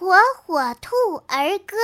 火火兔儿歌。